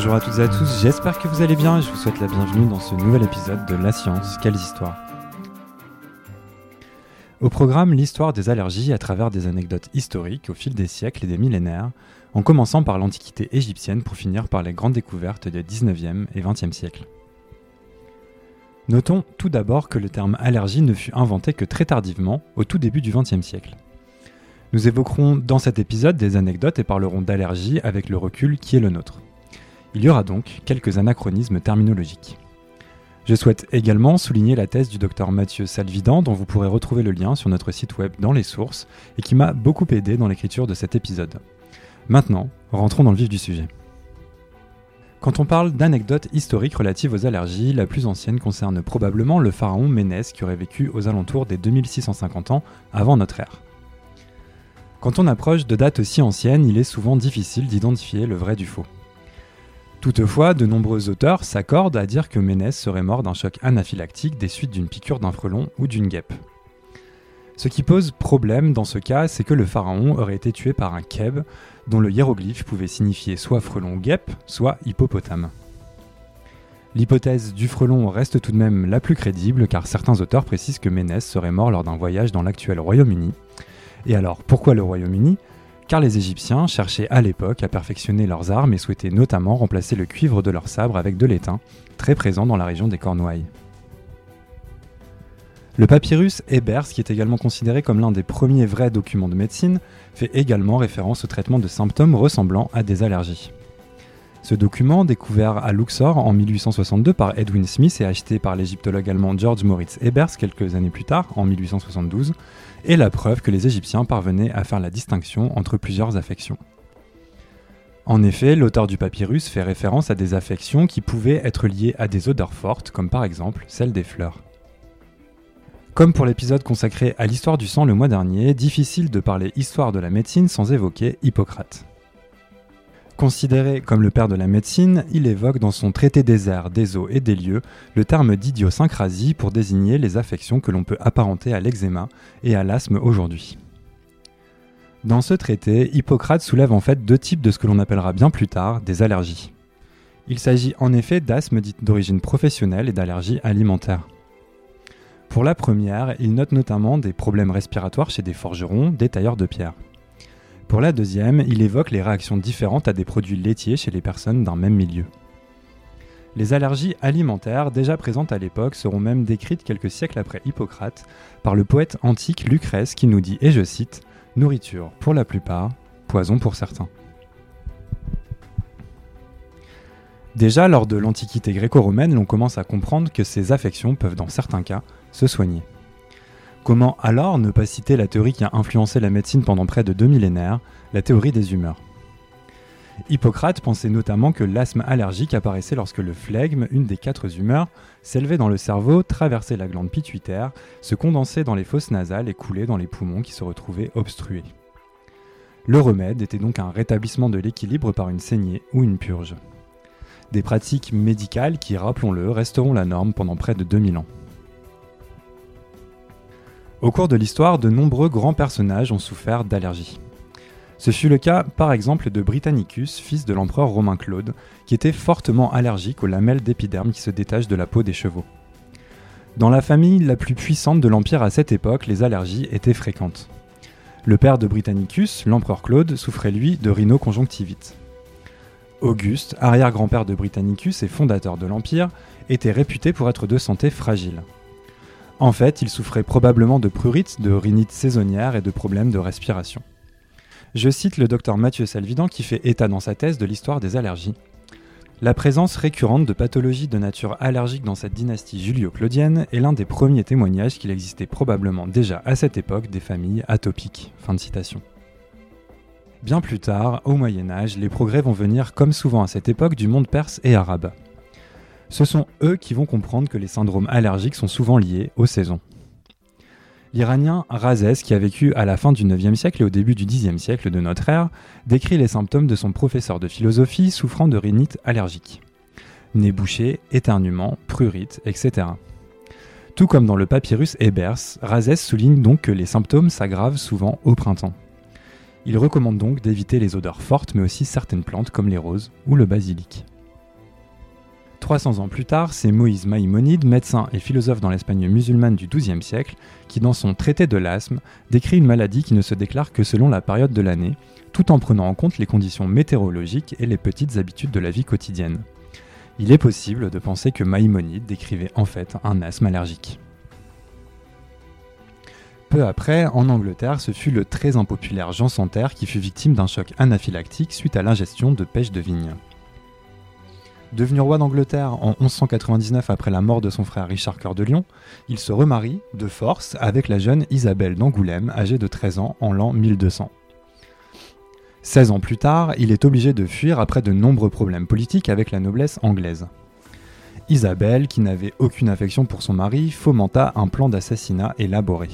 Bonjour à toutes et à tous, j'espère que vous allez bien et je vous souhaite la bienvenue dans ce nouvel épisode de La science, quelles histoires Au programme, l'histoire des allergies à travers des anecdotes historiques au fil des siècles et des millénaires, en commençant par l'Antiquité égyptienne pour finir par les grandes découvertes des 19e et 20e siècles. Notons tout d'abord que le terme allergie ne fut inventé que très tardivement, au tout début du XXe siècle. Nous évoquerons dans cet épisode des anecdotes et parlerons d'allergie avec le recul qui est le nôtre. Il y aura donc quelques anachronismes terminologiques. Je souhaite également souligner la thèse du docteur Mathieu Salvidan dont vous pourrez retrouver le lien sur notre site web dans les sources et qui m'a beaucoup aidé dans l'écriture de cet épisode. Maintenant, rentrons dans le vif du sujet. Quand on parle d'anecdotes historiques relatives aux allergies, la plus ancienne concerne probablement le pharaon Ménès qui aurait vécu aux alentours des 2650 ans avant notre ère. Quand on approche de dates aussi anciennes, il est souvent difficile d'identifier le vrai du faux. Toutefois, de nombreux auteurs s'accordent à dire que Ménès serait mort d'un choc anaphylactique des suites d'une piqûre d'un frelon ou d'une guêpe. Ce qui pose problème dans ce cas, c'est que le pharaon aurait été tué par un keb, dont le hiéroglyphe pouvait signifier soit frelon guêpe, soit hippopotame. L'hypothèse du frelon reste tout de même la plus crédible car certains auteurs précisent que Ménès serait mort lors d'un voyage dans l'actuel Royaume-Uni. Et alors, pourquoi le Royaume-Uni? Car les Égyptiens cherchaient à l'époque à perfectionner leurs armes et souhaitaient notamment remplacer le cuivre de leurs sabres avec de l'étain, très présent dans la région des Cornouailles. Le papyrus Ebers, qui est également considéré comme l'un des premiers vrais documents de médecine, fait également référence au traitement de symptômes ressemblant à des allergies. Ce document, découvert à Luxor en 1862 par Edwin Smith et acheté par l'égyptologue allemand George Moritz Ebers quelques années plus tard, en 1872, est la preuve que les Égyptiens parvenaient à faire la distinction entre plusieurs affections. En effet, l'auteur du papyrus fait référence à des affections qui pouvaient être liées à des odeurs fortes, comme par exemple celle des fleurs. Comme pour l'épisode consacré à l'histoire du sang le mois dernier, difficile de parler histoire de la médecine sans évoquer Hippocrate. Considéré comme le père de la médecine, il évoque dans son traité des airs, des eaux et des lieux le terme d'idiosyncrasie pour désigner les affections que l'on peut apparenter à l'eczéma et à l'asthme aujourd'hui. Dans ce traité, Hippocrate soulève en fait deux types de ce que l'on appellera bien plus tard des allergies. Il s'agit en effet d'asthme d'origine professionnelle et d'allergies alimentaires. Pour la première, il note notamment des problèmes respiratoires chez des forgerons, des tailleurs de pierre. Pour la deuxième, il évoque les réactions différentes à des produits laitiers chez les personnes d'un même milieu. Les allergies alimentaires, déjà présentes à l'époque, seront même décrites quelques siècles après Hippocrate par le poète antique Lucrèce qui nous dit, et je cite, Nourriture pour la plupart, poison pour certains. Déjà lors de l'Antiquité gréco-romaine, l'on commence à comprendre que ces affections peuvent dans certains cas se soigner. Comment alors ne pas citer la théorie qui a influencé la médecine pendant près de deux millénaires, la théorie des humeurs? Hippocrate pensait notamment que l'asthme allergique apparaissait lorsque le flegme, une des quatre humeurs, s'élevait dans le cerveau, traversait la glande pituitaire, se condensait dans les fosses nasales et coulait dans les poumons qui se retrouvaient obstrués. Le remède était donc un rétablissement de l'équilibre par une saignée ou une purge. Des pratiques médicales qui, rappelons-le, resteront la norme pendant près de 2000 ans. Au cours de l'histoire, de nombreux grands personnages ont souffert d'allergies. Ce fut le cas par exemple de Britannicus, fils de l'empereur romain Claude, qui était fortement allergique aux lamelles d'épiderme qui se détachent de la peau des chevaux. Dans la famille la plus puissante de l'Empire à cette époque, les allergies étaient fréquentes. Le père de Britannicus, l'empereur Claude, souffrait lui de rhinoconjonctivite. Auguste, arrière-grand-père de Britannicus et fondateur de l'Empire, était réputé pour être de santé fragile. En fait, il souffrait probablement de prurite, de rhinite saisonnière et de problèmes de respiration. Je cite le docteur Mathieu Salvidan qui fait état dans sa thèse de l'histoire des allergies. La présence récurrente de pathologies de nature allergique dans cette dynastie julio-claudienne est l'un des premiers témoignages qu'il existait probablement déjà à cette époque des familles atopiques. Fin de citation. Bien plus tard, au Moyen Âge, les progrès vont venir comme souvent à cette époque du monde perse et arabe ce sont eux qui vont comprendre que les syndromes allergiques sont souvent liés aux saisons. L'Iranien Razès, qui a vécu à la fin du 9e siècle et au début du 10e siècle de notre ère, décrit les symptômes de son professeur de philosophie souffrant de rhinite allergique. Nez bouché, éternuement, prurite, etc. Tout comme dans le papyrus Ebers, Razès souligne donc que les symptômes s'aggravent souvent au printemps. Il recommande donc d'éviter les odeurs fortes mais aussi certaines plantes comme les roses ou le basilic. 300 ans plus tard, c'est Moïse Maïmonide, médecin et philosophe dans l'Espagne musulmane du XIIe siècle, qui dans son traité de l'asthme décrit une maladie qui ne se déclare que selon la période de l'année, tout en prenant en compte les conditions météorologiques et les petites habitudes de la vie quotidienne. Il est possible de penser que Maïmonide décrivait en fait un asthme allergique. Peu après, en Angleterre, ce fut le très impopulaire Jean Santerre qui fut victime d'un choc anaphylactique suite à l'ingestion de pêche de vigne. Devenu roi d'Angleterre en 1199 après la mort de son frère Richard Cœur de Lion, il se remarie, de force, avec la jeune Isabelle d'Angoulême, âgée de 13 ans, en l'an 1200. 16 ans plus tard, il est obligé de fuir après de nombreux problèmes politiques avec la noblesse anglaise. Isabelle, qui n'avait aucune affection pour son mari, fomenta un plan d'assassinat élaboré.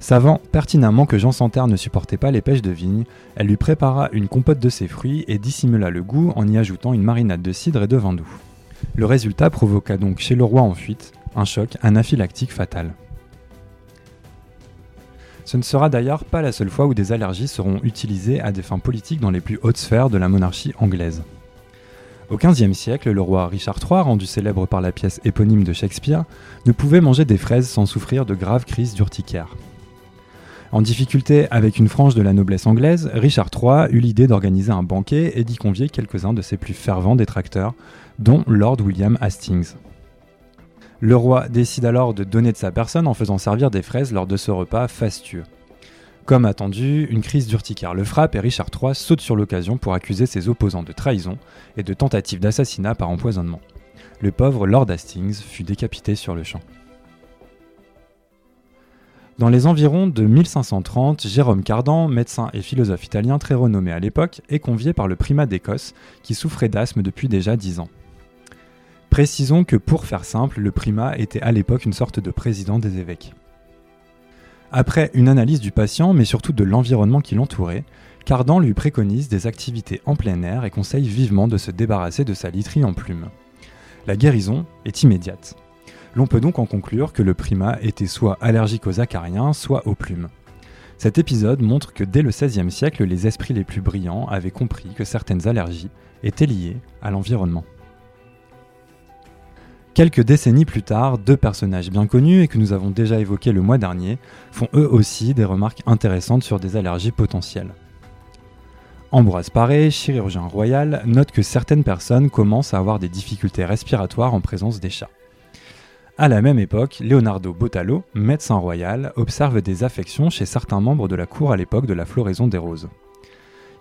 Savant pertinemment que Jean Santerre ne supportait pas les pêches de vigne, elle lui prépara une compote de ses fruits et dissimula le goût en y ajoutant une marinade de cidre et de vin doux. Le résultat provoqua donc chez le roi en fuite un choc anaphylactique fatal. Ce ne sera d'ailleurs pas la seule fois où des allergies seront utilisées à des fins politiques dans les plus hautes sphères de la monarchie anglaise. Au XVe siècle, le roi Richard III, rendu célèbre par la pièce éponyme de Shakespeare, ne pouvait manger des fraises sans souffrir de graves crises d'urticaire. En difficulté avec une frange de la noblesse anglaise, Richard III eut l'idée d'organiser un banquet et d'y convier quelques-uns de ses plus fervents détracteurs, dont Lord William Hastings. Le roi décide alors de donner de sa personne en faisant servir des fraises lors de ce repas fastueux. Comme attendu, une crise d'urticaire le frappe et Richard III saute sur l'occasion pour accuser ses opposants de trahison et de tentative d'assassinat par empoisonnement. Le pauvre Lord Hastings fut décapité sur le champ. Dans les environs de 1530, Jérôme Cardan, médecin et philosophe italien très renommé à l'époque, est convié par le primat d'Écosse, qui souffrait d'asthme depuis déjà dix ans. Précisons que pour faire simple, le primat était à l'époque une sorte de président des évêques. Après une analyse du patient, mais surtout de l'environnement qui l'entourait, Cardan lui préconise des activités en plein air et conseille vivement de se débarrasser de sa literie en plumes. La guérison est immédiate. L'on peut donc en conclure que le primat était soit allergique aux acariens, soit aux plumes. Cet épisode montre que dès le XVIe siècle, les esprits les plus brillants avaient compris que certaines allergies étaient liées à l'environnement. Quelques décennies plus tard, deux personnages bien connus et que nous avons déjà évoqués le mois dernier font eux aussi des remarques intéressantes sur des allergies potentielles. Ambroise Paré, chirurgien royal, note que certaines personnes commencent à avoir des difficultés respiratoires en présence des chats. À la même époque, Leonardo Bottalo, médecin royal, observe des affections chez certains membres de la cour à l'époque de la floraison des roses.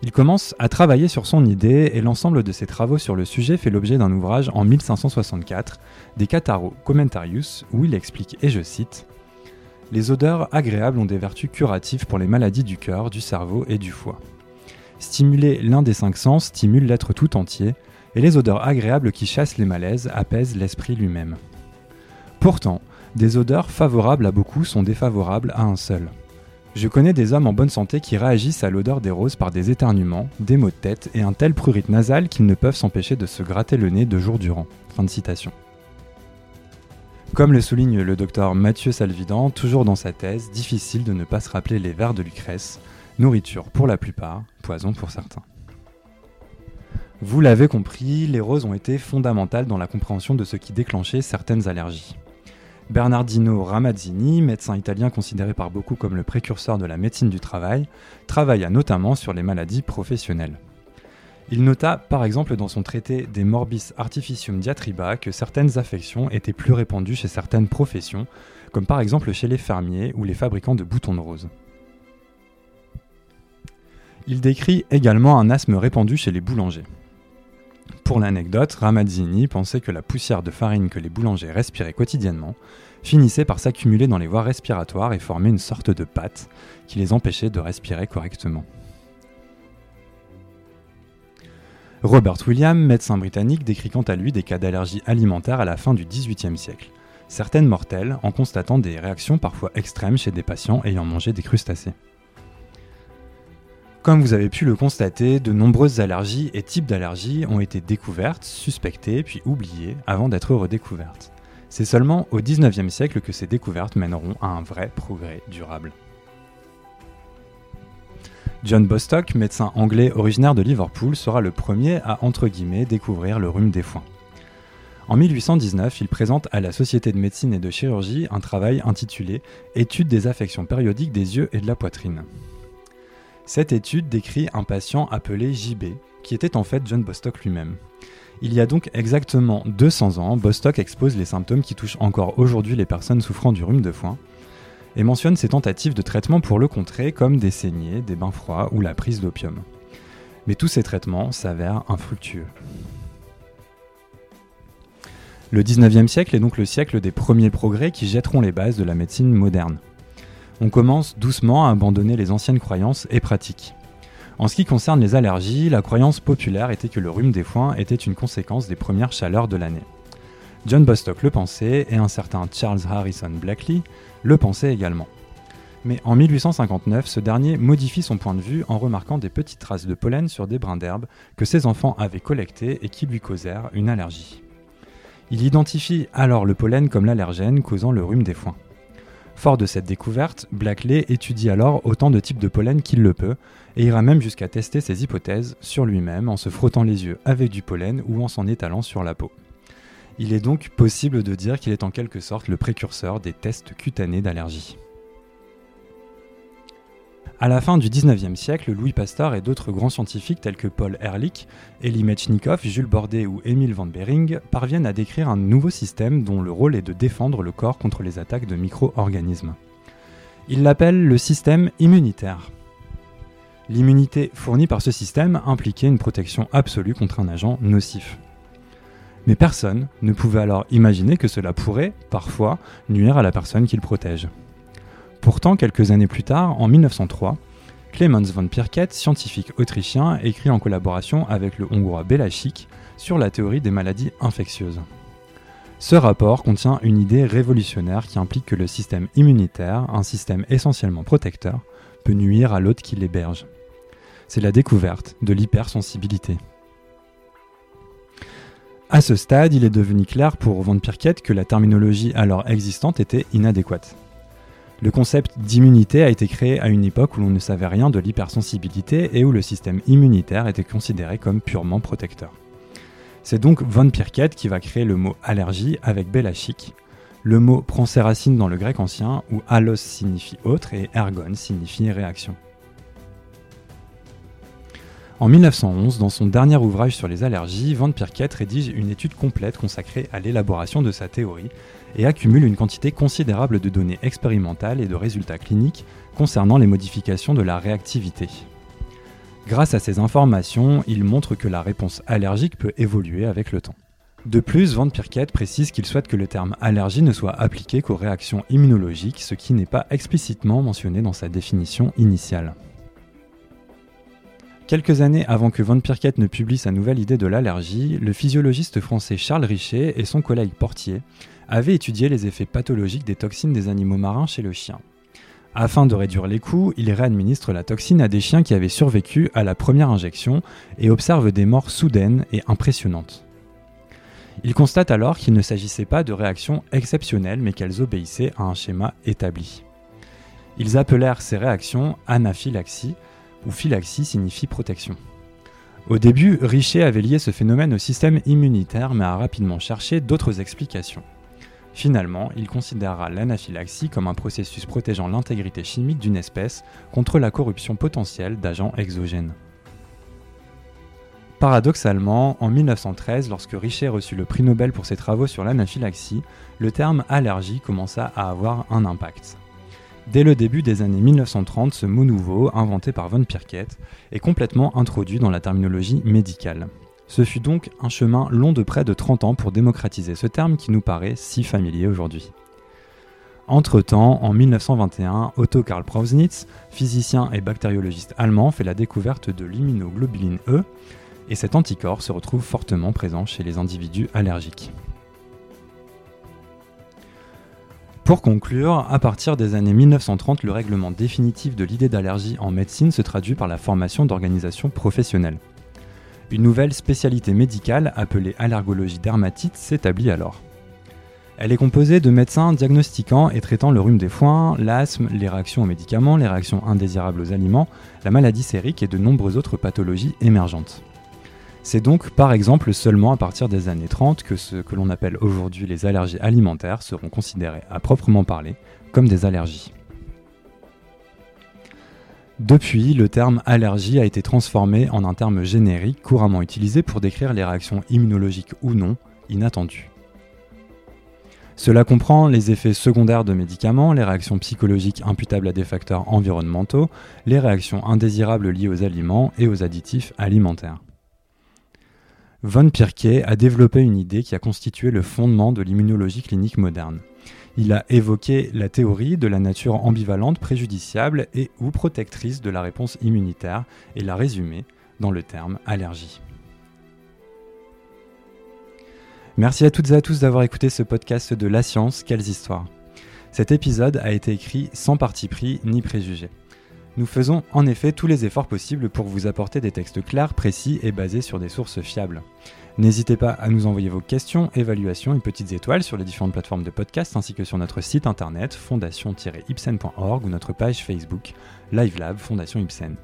Il commence à travailler sur son idée et l'ensemble de ses travaux sur le sujet fait l'objet d'un ouvrage en 1564, des Cataro Commentarius, où il explique, et je cite, Les odeurs agréables ont des vertus curatives pour les maladies du cœur, du cerveau et du foie. Stimuler l'un des cinq sens stimule l'être tout entier, et les odeurs agréables qui chassent les malaises apaisent l'esprit lui-même. Pourtant, des odeurs favorables à beaucoup sont défavorables à un seul. Je connais des hommes en bonne santé qui réagissent à l'odeur des roses par des éternuements, des maux de tête et un tel prurite nasal qu'ils ne peuvent s'empêcher de se gratter le nez de jours durant. Comme le souligne le docteur Mathieu Salvidan, toujours dans sa thèse, difficile de ne pas se rappeler les vers de Lucrèce, nourriture pour la plupart, poison pour certains. Vous l'avez compris, les roses ont été fondamentales dans la compréhension de ce qui déclenchait certaines allergies. Bernardino Ramazzini, médecin italien considéré par beaucoup comme le précurseur de la médecine du travail, travailla notamment sur les maladies professionnelles. Il nota par exemple dans son traité De Morbis Artificium Diatriba que certaines affections étaient plus répandues chez certaines professions, comme par exemple chez les fermiers ou les fabricants de boutons de rose. Il décrit également un asthme répandu chez les boulangers. Pour l'anecdote, Ramazzini pensait que la poussière de farine que les boulangers respiraient quotidiennement finissait par s'accumuler dans les voies respiratoires et former une sorte de pâte qui les empêchait de respirer correctement. Robert William, médecin britannique, décrit quant à lui des cas d'allergie alimentaire à la fin du XVIIIe siècle, certaines mortelles en constatant des réactions parfois extrêmes chez des patients ayant mangé des crustacés. Comme vous avez pu le constater, de nombreuses allergies et types d'allergies ont été découvertes, suspectées, puis oubliées avant d'être redécouvertes. C'est seulement au XIXe siècle que ces découvertes mèneront à un vrai progrès durable. John Bostock, médecin anglais originaire de Liverpool, sera le premier à entre guillemets découvrir le rhume des foins. En 1819, il présente à la Société de médecine et de chirurgie un travail intitulé Étude des affections périodiques des yeux et de la poitrine. Cette étude décrit un patient appelé JB, qui était en fait John Bostock lui-même. Il y a donc exactement 200 ans, Bostock expose les symptômes qui touchent encore aujourd'hui les personnes souffrant du rhume de foin, et mentionne ses tentatives de traitement pour le contrer comme des saignées, des bains froids ou la prise d'opium. Mais tous ces traitements s'avèrent infructueux. Le 19e siècle est donc le siècle des premiers progrès qui jetteront les bases de la médecine moderne. On commence doucement à abandonner les anciennes croyances et pratiques. En ce qui concerne les allergies, la croyance populaire était que le rhume des foins était une conséquence des premières chaleurs de l'année. John Bostock le pensait et un certain Charles Harrison Blackley le pensait également. Mais en 1859, ce dernier modifie son point de vue en remarquant des petites traces de pollen sur des brins d'herbe que ses enfants avaient collectés et qui lui causèrent une allergie. Il identifie alors le pollen comme l'allergène causant le rhume des foins. Fort de cette découverte, Blackley étudie alors autant de types de pollen qu'il le peut, et ira même jusqu'à tester ses hypothèses sur lui-même en se frottant les yeux avec du pollen ou en s'en étalant sur la peau. Il est donc possible de dire qu'il est en quelque sorte le précurseur des tests cutanés d'allergie. À la fin du 19e siècle, Louis Pasteur et d'autres grands scientifiques tels que Paul Ehrlich, Elie Metchnikoff, Jules Bordet ou Émile van Behring parviennent à décrire un nouveau système dont le rôle est de défendre le corps contre les attaques de micro-organismes. Ils l'appellent le système immunitaire. L'immunité fournie par ce système impliquait une protection absolue contre un agent nocif. Mais personne ne pouvait alors imaginer que cela pourrait, parfois, nuire à la personne qu'il protège. Pourtant, quelques années plus tard, en 1903, Clemens von Pirket, scientifique autrichien, écrit en collaboration avec le hongrois Belachik sur la théorie des maladies infectieuses. Ce rapport contient une idée révolutionnaire qui implique que le système immunitaire, un système essentiellement protecteur, peut nuire à l'hôte qui l'héberge. C'est la découverte de l'hypersensibilité. À ce stade, il est devenu clair pour von Pirket que la terminologie alors existante était inadéquate. Le concept d'immunité a été créé à une époque où l'on ne savait rien de l'hypersensibilité et où le système immunitaire était considéré comme purement protecteur. C'est donc von Pirket qui va créer le mot allergie avec Belachik. Le mot prend ses racines dans le grec ancien où allos signifie autre et ergon signifie réaction. En 1911, dans son dernier ouvrage sur les allergies, Van Pirket rédige une étude complète consacrée à l'élaboration de sa théorie et accumule une quantité considérable de données expérimentales et de résultats cliniques concernant les modifications de la réactivité. Grâce à ces informations, il montre que la réponse allergique peut évoluer avec le temps. De plus, Van Pirket précise qu'il souhaite que le terme allergie ne soit appliqué qu'aux réactions immunologiques, ce qui n'est pas explicitement mentionné dans sa définition initiale. Quelques années avant que Van Pirket ne publie sa nouvelle idée de l'allergie, le physiologiste français Charles Richet et son collègue Portier avaient étudié les effets pathologiques des toxines des animaux marins chez le chien. Afin de réduire les coûts, il réadministre la toxine à des chiens qui avaient survécu à la première injection et observe des morts soudaines et impressionnantes. Il constate alors qu'il ne s'agissait pas de réactions exceptionnelles mais qu'elles obéissaient à un schéma établi. Ils appelèrent ces réactions anaphylaxie où phylaxie signifie protection. Au début, Richer avait lié ce phénomène au système immunitaire mais a rapidement cherché d'autres explications. Finalement, il considéra l'anaphylaxie comme un processus protégeant l'intégrité chimique d'une espèce contre la corruption potentielle d'agents exogènes. Paradoxalement, en 1913, lorsque Richer reçut le prix Nobel pour ses travaux sur l'anaphylaxie, le terme allergie commença à avoir un impact. Dès le début des années 1930, ce mot nouveau, inventé par von Pirket, est complètement introduit dans la terminologie médicale. Ce fut donc un chemin long de près de 30 ans pour démocratiser ce terme qui nous paraît si familier aujourd'hui. Entre-temps, en 1921, Otto Karl Prausnitz, physicien et bactériologiste allemand, fait la découverte de l'immunoglobuline E, et cet anticorps se retrouve fortement présent chez les individus allergiques. Pour conclure, à partir des années 1930, le règlement définitif de l'idée d'allergie en médecine se traduit par la formation d'organisations professionnelles. Une nouvelle spécialité médicale appelée allergologie dermatite s'établit alors. Elle est composée de médecins diagnostiquant et traitant le rhume des foins, l'asthme, les réactions aux médicaments, les réactions indésirables aux aliments, la maladie sérique et de nombreuses autres pathologies émergentes. C'est donc par exemple seulement à partir des années 30 que ce que l'on appelle aujourd'hui les allergies alimentaires seront considérées à proprement parler comme des allergies. Depuis, le terme allergie a été transformé en un terme générique couramment utilisé pour décrire les réactions immunologiques ou non inattendues. Cela comprend les effets secondaires de médicaments, les réactions psychologiques imputables à des facteurs environnementaux, les réactions indésirables liées aux aliments et aux additifs alimentaires. Von Pirquet a développé une idée qui a constitué le fondement de l'immunologie clinique moderne. Il a évoqué la théorie de la nature ambivalente préjudiciable et ou protectrice de la réponse immunitaire et l'a résumé dans le terme allergie. Merci à toutes et à tous d'avoir écouté ce podcast de La Science, quelles histoires. Cet épisode a été écrit sans parti pris ni préjugé. Nous faisons en effet tous les efforts possibles pour vous apporter des textes clairs, précis et basés sur des sources fiables. N'hésitez pas à nous envoyer vos questions, évaluations et petites étoiles sur les différentes plateformes de podcast ainsi que sur notre site internet fondation-ipsen.org ou notre page Facebook LiveLab Fondation Ipsen.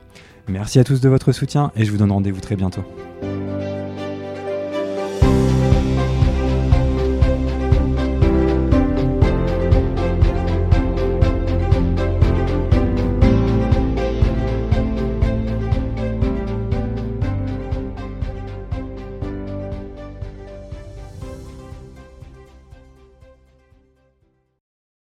Merci à tous de votre soutien et je vous donne rendez-vous très bientôt.